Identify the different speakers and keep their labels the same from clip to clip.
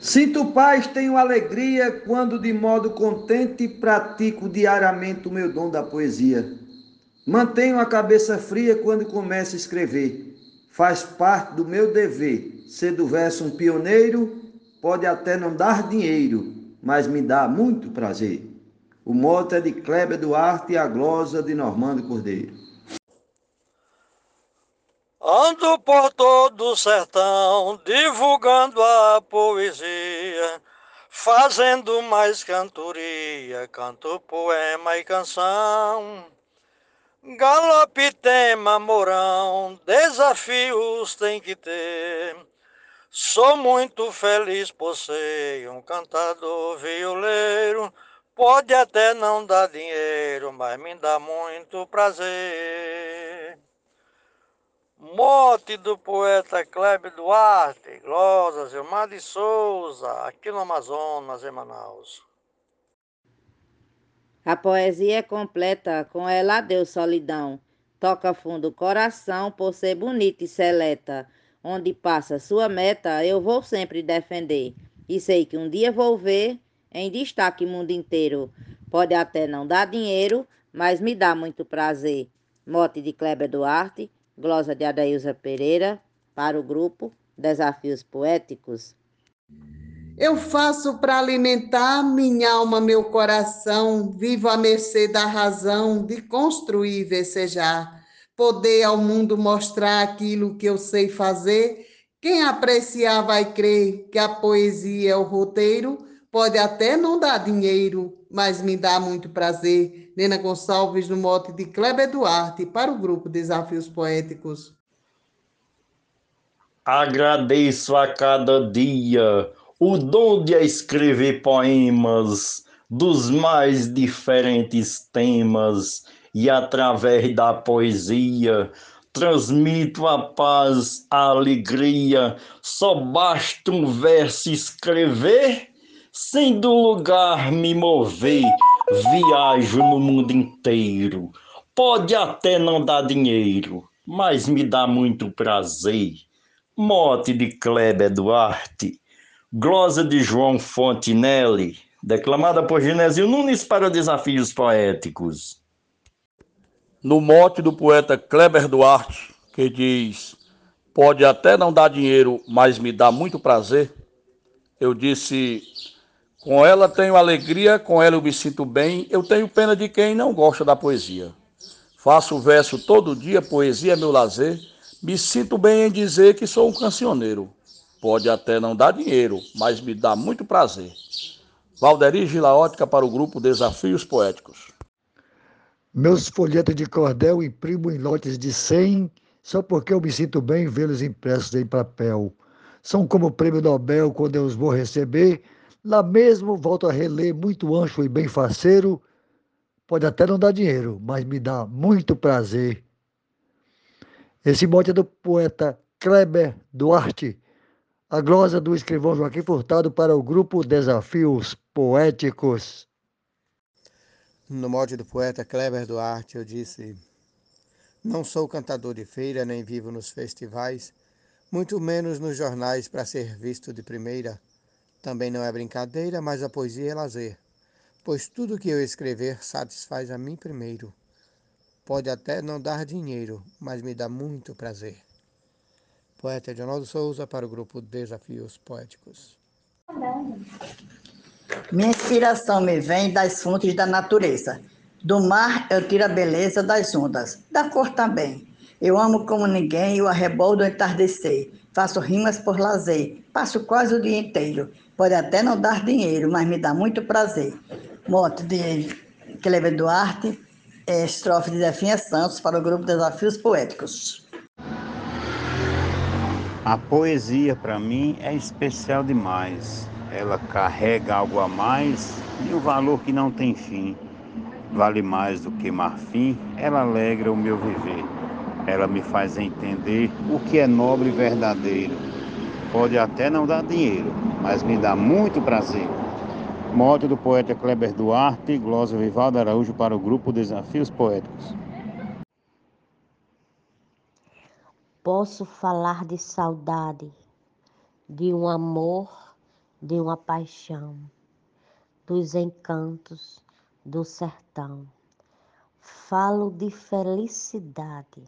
Speaker 1: Sinto paz, tenho alegria quando de modo contente pratico diariamente o meu dom da poesia. Mantenho a cabeça fria quando começo a escrever. Faz parte do meu dever ser do verso um pioneiro, pode até não dar dinheiro, mas me dá muito prazer. O mote é de Kleber Duarte e a glosa de Normando Cordeiro.
Speaker 2: Ando por todo o sertão, divulgando a poesia, fazendo mais cantoria, canto, poema e canção. Galope, tema, morão, desafios tem que ter. Sou muito feliz por ser um cantador violeiro. Pode até não dar dinheiro, mas me dá muito prazer. Mote do poeta Kleber Duarte, Glosa, Gilmar de Souza, aqui no Amazonas, em Manaus.
Speaker 3: A poesia é completa, com ela Deus solidão. Toca fundo o coração por ser bonita e seleta. Onde passa sua meta, eu vou sempre defender. E sei que um dia vou ver em destaque mundo inteiro. Pode até não dar dinheiro, mas me dá muito prazer. Mote de Kleber Duarte, Glosa de Adailza Pereira, para o grupo Desafios Poéticos.
Speaker 4: Eu faço para alimentar minha alma, meu coração, vivo à mercê da razão de construir e vecejar, poder ao mundo mostrar aquilo que eu sei fazer. Quem apreciar vai crer que a poesia é o roteiro, pode até não dar dinheiro, mas me dá muito prazer Nena Gonçalves, no mote de Kleber Duarte, para o grupo Desafios Poéticos.
Speaker 5: Agradeço a cada dia o dom de escrever poemas dos mais diferentes temas e através da poesia transmito a paz, a alegria. Só basta um verso escrever, sem do lugar me mover Viajo no mundo inteiro. Pode até não dar dinheiro, mas me dá muito prazer. Mote de Kleber Duarte, glosa de João Fontinelli, declamada por Genésio Nunes para Desafios Poéticos.
Speaker 6: No mote do poeta Kleber Duarte, que diz: Pode até não dar dinheiro, mas me dá muito prazer, eu disse com ela tenho alegria, com ela eu me sinto bem. Eu tenho pena de quem não gosta da poesia. Faço verso todo dia, poesia é meu lazer. Me sinto bem em dizer que sou um cancioneiro. Pode até não dar dinheiro, mas me dá muito prazer. Valderi Gilaótica para o grupo Desafios Poéticos.
Speaker 7: Meus folhetos de cordel imprimo em lotes de 100, só porque eu me sinto bem vê-los impressos em papel. São como o prêmio Nobel quando eu os vou receber Lá mesmo, volto a reler, muito ancho e bem faceiro. Pode até não dar dinheiro, mas me dá muito prazer. Esse mote é do poeta Kleber Duarte, a glosa do escrivão Joaquim Furtado para o grupo Desafios Poéticos.
Speaker 8: No mote do poeta Kleber Duarte, eu disse: Não sou cantador de feira, nem vivo nos festivais, muito menos nos jornais para ser visto de primeira. Também não é brincadeira, mas a poesia é lazer, pois tudo que eu escrever satisfaz a mim primeiro. Pode até não dar dinheiro, mas me dá muito prazer. Poeta Edinaldo Souza para o grupo Desafios Poéticos.
Speaker 9: Minha inspiração me vem das fontes da natureza. Do mar eu tiro a beleza das ondas, da cor também. Eu amo como ninguém o arrebol do entardecer. Faço rimas por lazer, passo quase o dia inteiro. Pode até não dar dinheiro, mas me dá muito prazer. Moto de Cleber Duarte, é, estrofe de Zefinha Santos para o grupo Desafios Poéticos.
Speaker 10: A poesia, para mim, é especial demais. Ela carrega algo a mais e um valor que não tem fim. Vale mais do que marfim, ela alegra o meu viver. Ela me faz entender o que é nobre e verdadeiro Pode até não dar dinheiro, mas me dá muito prazer. Mote do poeta Kleber Duarte, glosa Vivaldo Araújo para o grupo Desafios Poéticos.
Speaker 11: Posso falar de saudade, de um amor de uma paixão, dos encantos do sertão. Falo de felicidade,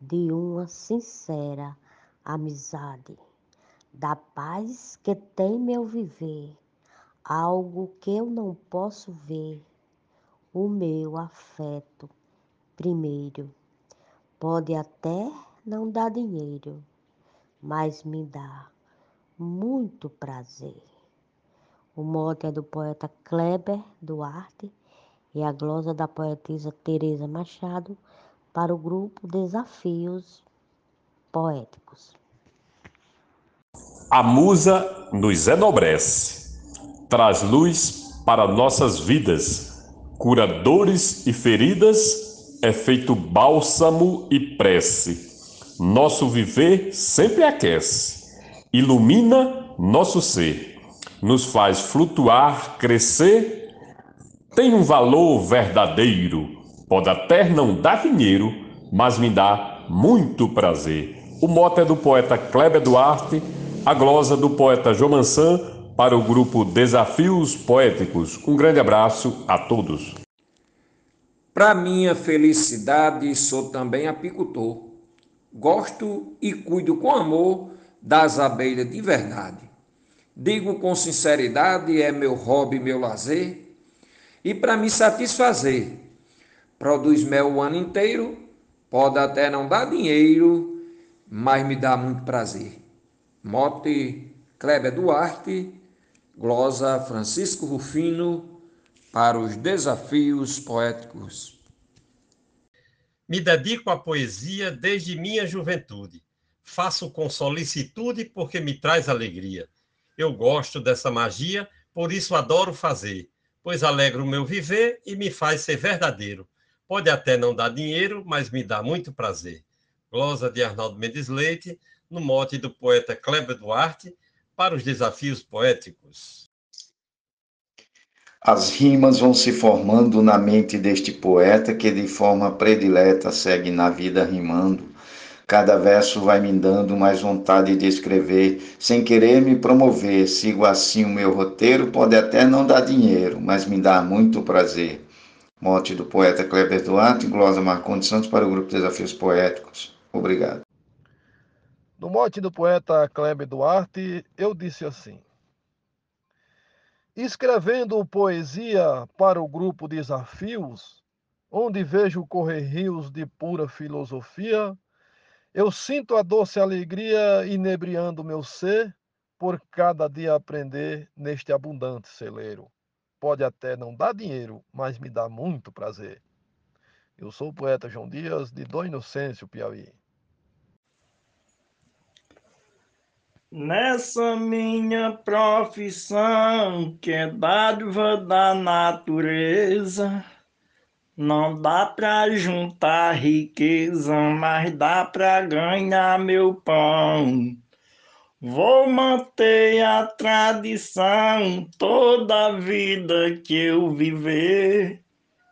Speaker 11: de uma sincera amizade, da paz que tem meu viver, algo que eu não posso ver, o meu afeto primeiro. Pode até não dar dinheiro, mas me dá muito prazer. O mote é do poeta Kleber Duarte e a glosa da poetisa Teresa Machado para o grupo Desafios Poéticos.
Speaker 12: A musa nos enobrece, traz luz para nossas vidas, cura dores e feridas, é feito bálsamo e prece. Nosso viver sempre aquece, ilumina nosso ser, nos faz flutuar, crescer, tem um valor verdadeiro. Pode até não dar dinheiro, mas me dá muito prazer. O mote é do poeta Kleber Duarte, a glosa do poeta João Mansan para o grupo Desafios Poéticos. Um grande abraço a todos.
Speaker 13: Para minha felicidade, sou também apicultor. Gosto e cuido com amor das abelhas de verdade. Digo com sinceridade, é meu hobby, meu lazer. E para me satisfazer, produz mel o ano inteiro, pode até não dar dinheiro, mas me dá muito prazer. Mote Kleber Duarte, glosa Francisco Rufino, para os desafios poéticos.
Speaker 14: Me dedico à poesia desde minha juventude. Faço com solicitude porque me traz alegria. Eu gosto dessa magia, por isso adoro fazer, pois alegra o meu viver e me faz ser verdadeiro. Pode até não dar dinheiro, mas me dá muito prazer. Glosa de Arnaldo Mendes Leite, no mote do poeta Kleber Duarte, para os desafios poéticos.
Speaker 15: As rimas vão se formando na mente deste poeta que de forma predileta segue na vida rimando. Cada verso vai me dando mais vontade de escrever, sem querer me promover. Sigo assim o meu roteiro, pode até não dar dinheiro, mas me dá muito prazer. Mote do poeta Kleber Duarte, glosa Marcondes Santos para o grupo Desafios Poéticos. Obrigado.
Speaker 16: No mote do poeta Kleber Duarte, eu disse assim: Escrevendo poesia para o grupo Desafios, onde vejo correr rios de pura filosofia, eu sinto a doce alegria inebriando meu ser por cada dia aprender neste abundante celeiro. Pode até não dar dinheiro, mas me dá muito prazer. Eu sou o poeta João Dias, de Dom Inocêncio, Piauí.
Speaker 5: Nessa minha profissão, que é dádiva da natureza, não dá pra juntar riqueza, mas dá pra ganhar meu pão. Vou manter a tradição toda a vida que eu viver,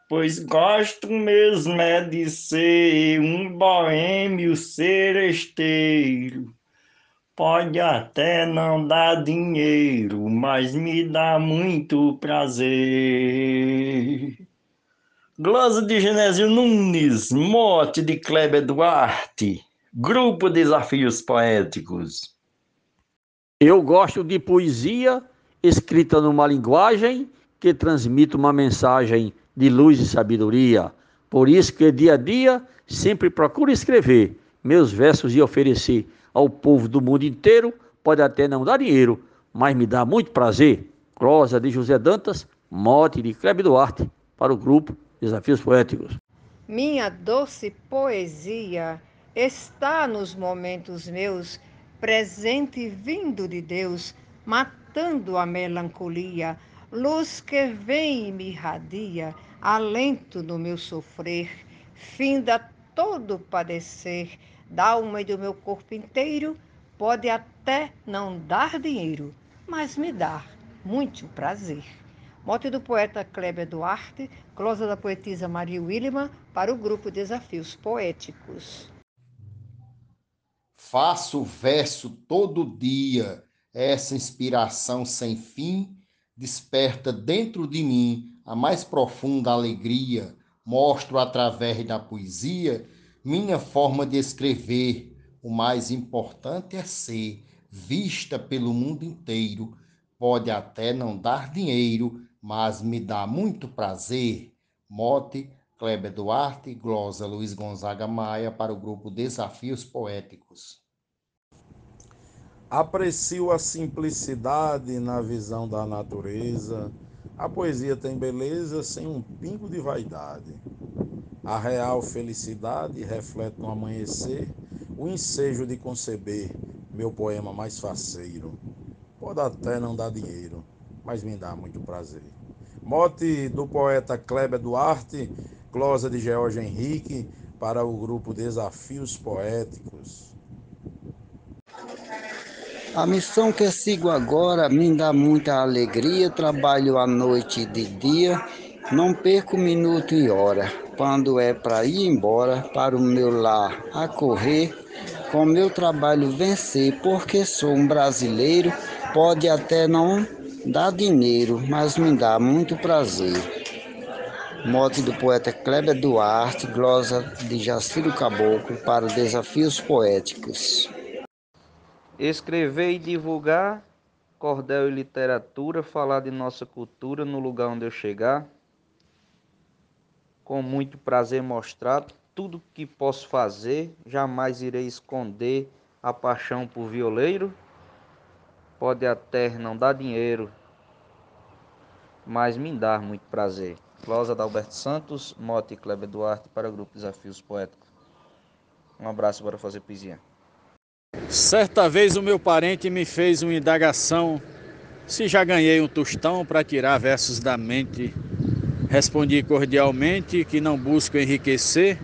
Speaker 5: pois gosto mesmo é de ser um boêmio seresteiro. Pode até não dar dinheiro, mas me dá muito prazer. Glosa de Genésio Nunes, mote de Kleber Duarte, Grupo Desafios Poéticos.
Speaker 6: Eu gosto de poesia escrita numa linguagem que transmite uma mensagem de luz e sabedoria. Por isso que dia a dia sempre procuro escrever meus versos e oferecer ao povo do mundo inteiro. Pode até não dar dinheiro, mas me dá muito prazer. Prosa de José Dantas, mote de Kleber Duarte, para o grupo Desafios Poéticos.
Speaker 17: Minha doce poesia está nos momentos meus, presente vindo de Deus, matando a melancolia, luz que vem e me irradia, alento no meu sofrer, finda todo padecer da alma e do meu corpo inteiro, pode até não dar dinheiro, mas me dá muito prazer. Mote do poeta Kleber Duarte, glosa da poetisa Maria Williman, para o grupo Desafios Poéticos.
Speaker 18: Faço verso todo dia, Essa inspiração sem fim desperta dentro de mim a mais profunda alegria. Mostro através da poesia minha forma de escrever. O mais importante é ser vista pelo mundo inteiro. Pode até não dar dinheiro, mas me dá muito prazer. Mote Kleber Duarte, glosa Luiz Gonzaga Maia para o grupo Desafios Poéticos.
Speaker 19: Aprecio a simplicidade na visão da natureza. A poesia tem beleza sem um pingo de vaidade. A real felicidade reflete no amanhecer o ensejo de conceber meu poema mais faceiro. Pode até não dar dinheiro, mas me dá muito prazer. Mote do poeta Kleber Duarte, glosa de George Henrique, para o grupo Desafios Poéticos.
Speaker 5: A missão que sigo agora me dá muita alegria. Trabalho à noite e de dia, não perco minuto e hora. Quando é para ir embora, para o meu lar a correr, com meu trabalho vencer, porque sou um brasileiro. Pode até não dar dinheiro, mas me dá muito prazer. Mote do poeta Kleber Duarte, glosa de Jaciro Caboclo para Desafios Poéticos.
Speaker 20: Escrever e divulgar cordel e literatura, falar de nossa cultura no lugar onde eu chegar. Com muito prazer mostrar tudo que posso fazer, jamais irei esconder a paixão por violeiro. Pode até não dar dinheiro, mas me dar muito prazer. Cláudia Adalberto Santos, Mote Kleber Duarte para o Grupo Desafios Poéticos. Um abraço para fazer poesia.
Speaker 21: Certa vez o meu parente me fez uma indagação se já ganhei um tostão para tirar versos da mente. Respondi cordialmente que não busco enriquecer,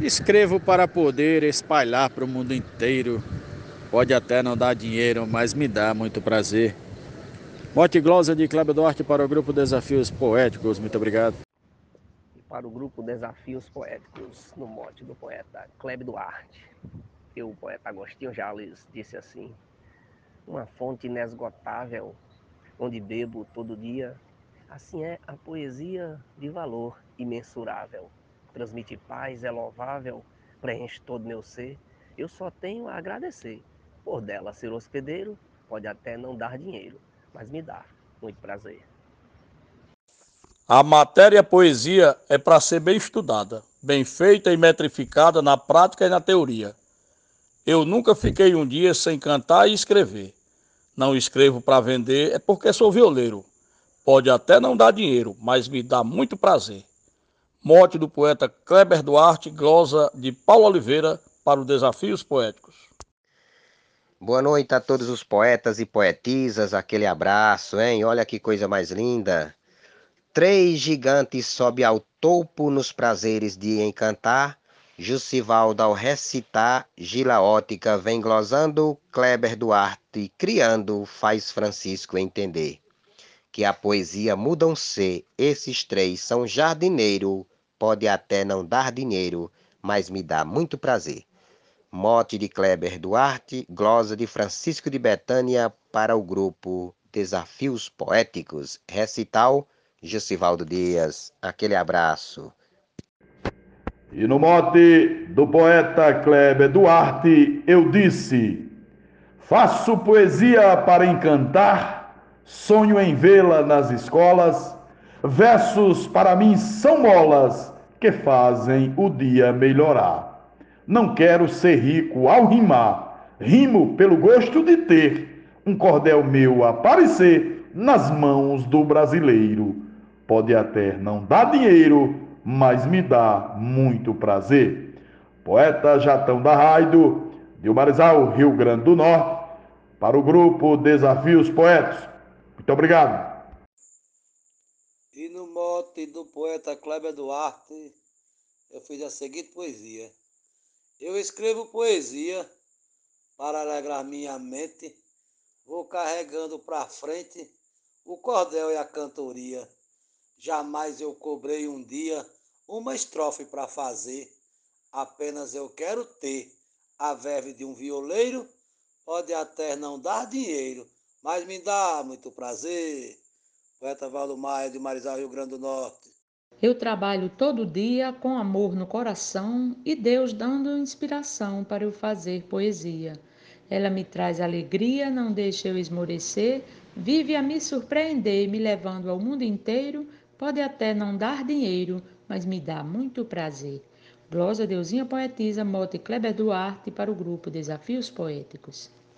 Speaker 21: escrevo para poder espalhar para o mundo inteiro. Pode até não dar dinheiro, mas me dá muito prazer. Mote glosa de Cláudio Duarte para o grupo Desafios Poéticos. Muito obrigado.
Speaker 4: E para o grupo Desafios Poéticos, no mote do poeta Cléber Duarte. Que o poeta Agostinho Jales disse assim: Uma fonte inesgotável, onde bebo todo dia. Assim é a poesia de valor imensurável. Transmite paz, é louvável, preenche todo meu ser. Eu só tenho a agradecer. Por dela ser hospedeiro, pode até não dar dinheiro mas me dá muito prazer.
Speaker 19: A matéria poesia é para ser bem estudada, bem feita e metrificada na prática e na teoria. Eu nunca fiquei um dia sem cantar e escrever. Não escrevo para vender, é porque sou violeiro. Pode até não dar dinheiro, mas me dá muito prazer. Mote do poeta Kleber Duarte, glosa de Paulo Oliveira, para os Desafios Poéticos.
Speaker 22: Boa noite a todos os poetas e poetisas, aquele abraço, hein? Olha que coisa mais linda. Três gigantes sobe ao topo nos prazeres de encantar. Jussivaldo ao recitar, Gila Ótica vem glosando, Kleber Duarte criando, faz Francisco entender. Que a poesia muda um ser, esses três são jardineiro, pode até não dar dinheiro, mas me dá muito prazer. Mote de Kleber Duarte, glosa de Francisco de Betânia para o grupo Desafios Poéticos. Recital Jussivaldo Dias. Aquele abraço.
Speaker 23: E no mote do poeta Kleber Duarte, eu disse: Faço poesia para encantar, sonho em vê-la nas escolas. Versos para mim são molas que fazem o dia melhorar. Não quero ser rico ao rimar, rimo pelo gosto de ter um cordel meu aparecer nas mãos do brasileiro. Pode até não dar dinheiro, mas me dá muito prazer. Poeta Jatão da Raido, de Marizal, Rio Grande do Norte, para o grupo Desafios Poetas. Muito obrigado.
Speaker 24: E no mote do poeta Kleber Duarte, eu fiz a seguinte poesia. Eu escrevo poesia para alegrar minha mente, vou carregando para frente o cordel e a cantoria. Jamais eu cobrei um dia uma estrofe para fazer, apenas eu quero ter a verve de um violeiro, pode até não dar dinheiro, mas me dá muito prazer. Poeta Valdo Maia, de Marizal, Rio Grande do Norte.
Speaker 25: Eu trabalho todo dia com amor no coração e Deus dando inspiração para eu fazer poesia. Ela me traz alegria, não deixa eu esmorecer, vive a me surpreender, me levando ao mundo inteiro. Pode até não dar dinheiro, mas me dá muito prazer. Glosa Deusinha Poetisa, Mote Kleber Duarte para o grupo Desafios Poéticos.